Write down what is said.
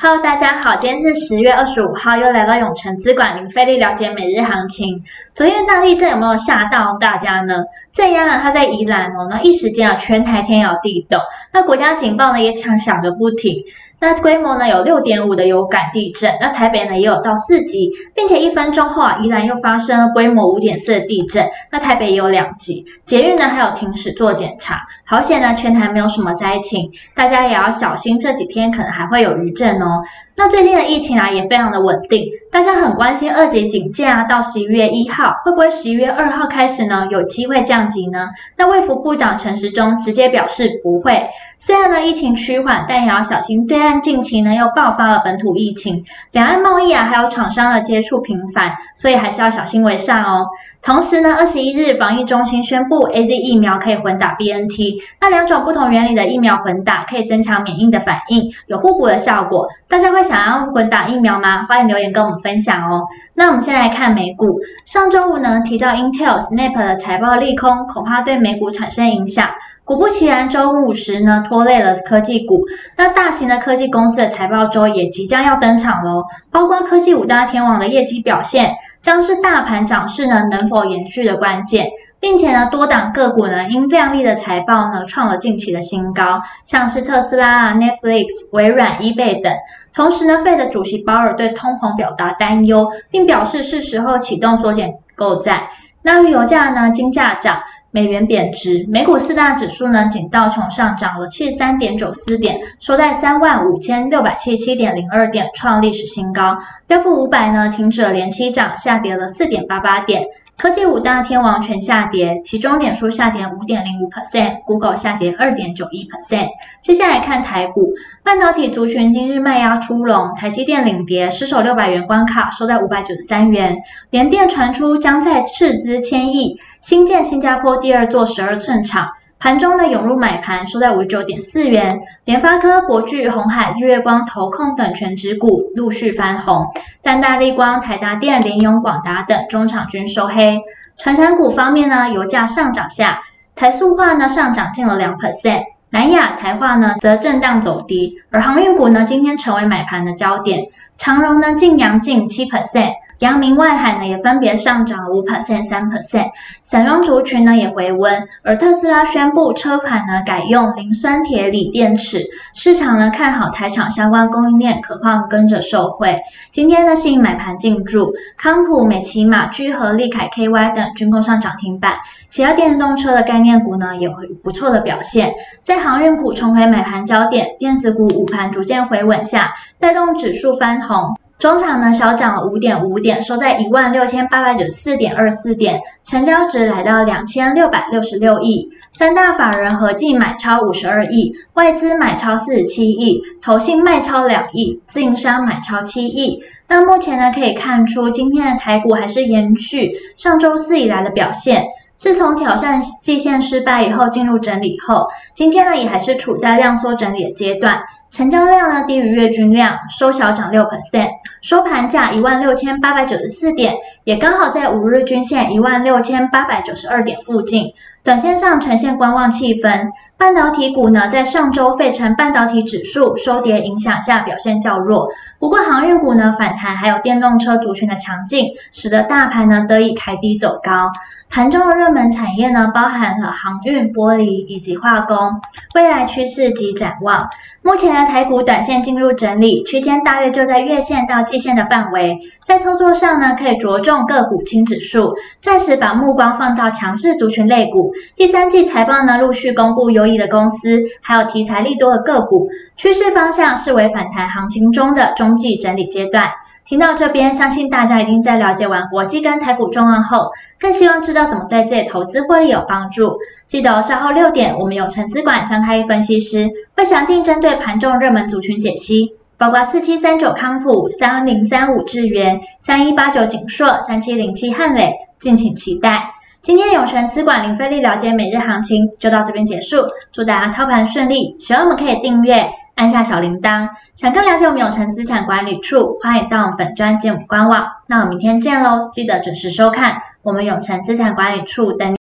Hello，大家好，今天是十月二十五号，又来到永城资管零费力了解每日行情。昨天大地震有没有吓到大家呢？这样啊，它在宜兰哦，那一时间啊，全台天摇地动，那国家警报呢也抢响个不停。那规模呢有六点五的有感地震，那台北呢也有到四级，并且一分钟后啊，宜兰又发生了规模五点四的地震，那台北也有两级，捷运呢还有停驶做检查，好险呢全台没有什么灾情，大家也要小心，这几天可能还会有余震哦。那最近的疫情啊也非常的稳定，大家很关心二级警戒啊到十一月一号会不会十一月二号开始呢有机会降级呢？那卫福部长陈时中直接表示不会，虽然呢疫情趋缓，但也要小心对岸近期呢又爆发了本土疫情，两岸贸易啊还有厂商的接触频繁，所以还是要小心为上哦。同时呢，二十一日防疫中心宣布 AZ 疫苗可以混打 BNT，那两种不同原理的疫苗混打可以增强免疫的反应，有互补的效果，大家会。想要混打疫苗吗？欢迎留言跟我们分享哦。那我们先来看美股，上周五呢提到 Intel、Snap 的财报利空，恐怕对美股产生影响。果不其然，周五时呢拖累了科技股。那大型的科技公司的财报周也即将要登场喽，包括科技五大天王的业绩表现，将是大盘涨势呢能否延续的关键。并且呢，多档个股呢因亮丽的财报呢创了近期的新高，像是特斯拉啊、Netflix、微软、eBay 等。同时呢，f e 的主席鲍尔对通膨表达担忧，并表示是时候启动缩减购债。那油价呢，金价涨。美元贬值，美股四大指数呢，仅道琼上涨了七十三点九四点，收在三万五千六百七十七点零二点，创历史新高。标普五百呢，停止了连七涨，下跌了四点八八点。科技五大天王全下跌，其中脸书下跌五点零五 percent，Google 下跌二点九一 percent。接下来看台股，半导体族群今日卖压出笼，台积电领跌，失守六百元关卡，收在五百九十三元。联电传出将在斥资千亿，新建新加坡。第二座十二寸厂，盘中呢涌入买盘，收在五十九点四元。联发科、国巨、鸿海、日月光、投控等全值股陆续翻红，但大立光、台达电、联咏、广达等中场均收黑。传产股方面呢，油价上涨下，台塑化呢上涨近了两 percent，南亚、台化呢则震荡走低，而航运股呢今天成为买盘的焦点，长荣呢劲扬近七 percent。阳明、外海呢也分别上涨了五 percent、三 percent，散装族群呢也回温，而特斯拉宣布车款呢改用磷酸铁锂电池，市场呢看好台厂相关供应链，可望跟着受惠。今天呢吸引买盘进驻，康普、美琪玛、聚合、利凯 KY 等均攻上涨停板，其他电动车的概念股呢也会不错的表现。在航运股重回买盘焦点，电子股午盘逐渐回稳下，带动指数翻红。中场呢小涨了五点五点，收在一万六千八百九十四点二四点，成交值来到两千六百六十六亿，三大法人合计买超五十二亿，外资买超四十七亿，投信卖超两亿，自营商买超七亿。那目前呢可以看出，今天的台股还是延续上周四以来的表现。自从挑战季线失败以后，进入整理后，今天呢也还是处在量缩整理的阶段，成交量呢低于月均量，收小涨六 percent，收盘价一万六千八百九十四点，也刚好在五日均线一万六千八百九十二点附近。短线上呈现观望气氛，半导体股呢，在上周费城半导体指数收跌影响下表现较弱。不过航运股呢反弹，还有电动车族群的强劲，使得大盘呢得以开低走高。盘中的热门产业呢，包含了航运、玻璃以及化工，未来趋势及展望。目前的台股短线进入整理区间，大约就在月线到季线的范围。在操作上呢，可以着重个股轻指数，暂时把目光放到强势族群类股。第三季财报呢，陆续公布优异的公司，还有题材利多的个股，趋势方向是为反弹行情中的中继整理阶段。听到这边，相信大家一定在了解完国际跟台股状况后，更希望知道怎么对自己投资获利有帮助。记得稍后六点，我们永诚资管张开一分析师会详尽针对盘中热门族群解析，包括四七三九康普、三零三五智原、三一八九景硕、三七零七汉磊，敬请期待。今天永诚资管零费力了解每日行情就到这边结束，祝大家操盘顺利。喜欢我们可以订阅，按下小铃铛。想更了解我们永诚资产管理处，欢迎到我们粉专进入官网。那我们明天见喽，记得准时收看我们永诚资产管理处等你。